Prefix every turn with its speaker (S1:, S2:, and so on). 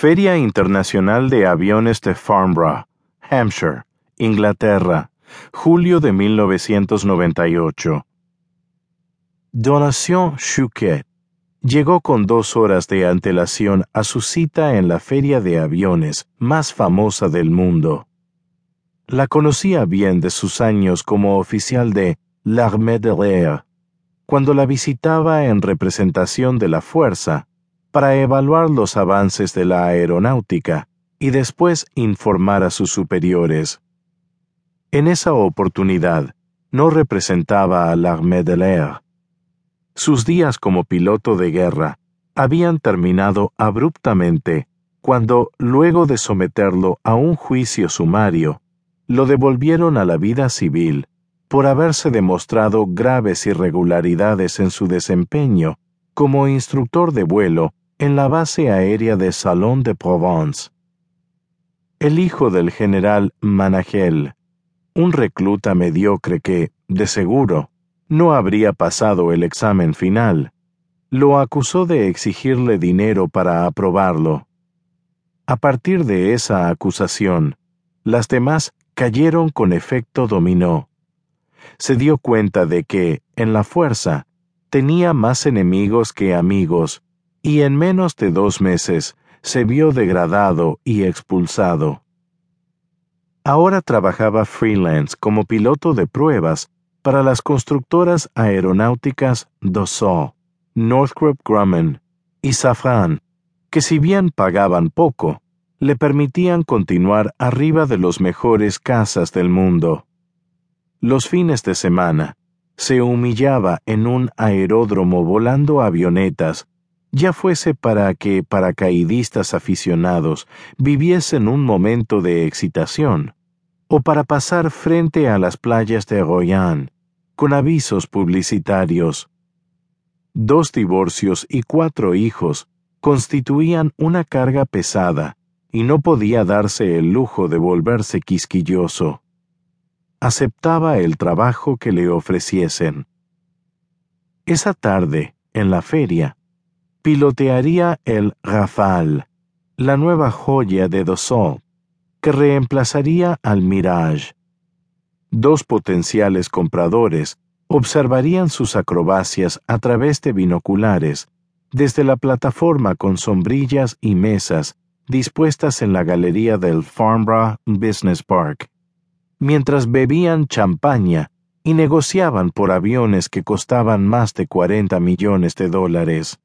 S1: Feria Internacional de Aviones de Farnborough, Hampshire, Inglaterra, julio de 1998. Donation Chouquet llegó con dos horas de antelación a su cita en la feria de aviones más famosa del mundo. La conocía bien de sus años como oficial de l'Armée de l'Air, cuando la visitaba en representación de la Fuerza para evaluar los avances de la aeronáutica y después informar a sus superiores. En esa oportunidad, no representaba a l'Armée de l'Air. Sus días como piloto de guerra habían terminado abruptamente cuando, luego de someterlo a un juicio sumario, lo devolvieron a la vida civil por haberse demostrado graves irregularidades en su desempeño como instructor de vuelo en la base aérea de Salon de Provence. El hijo del general Managel, un recluta mediocre que, de seguro, no habría pasado el examen final, lo acusó de exigirle dinero para aprobarlo. A partir de esa acusación, las demás cayeron con efecto dominó. Se dio cuenta de que, en la fuerza, tenía más enemigos que amigos, y en menos de dos meses se vio degradado y expulsado. Ahora trabajaba freelance como piloto de pruebas para las constructoras aeronáuticas Dassault, Northrop Grumman y Safran, que si bien pagaban poco, le permitían continuar arriba de los mejores casas del mundo. Los fines de semana, se humillaba en un aeródromo volando avionetas ya fuese para que paracaidistas aficionados viviesen un momento de excitación, o para pasar frente a las playas de Royan, con avisos publicitarios. Dos divorcios y cuatro hijos constituían una carga pesada, y no podía darse el lujo de volverse quisquilloso. Aceptaba el trabajo que le ofreciesen. Esa tarde, en la feria, pilotearía el Rafale, la nueva joya de Dassault, que reemplazaría al Mirage. Dos potenciales compradores observarían sus acrobacias a través de binoculares desde la plataforma con sombrillas y mesas dispuestas en la galería del Farnborough Business Park, mientras bebían champaña y negociaban por aviones que costaban más de 40 millones de dólares.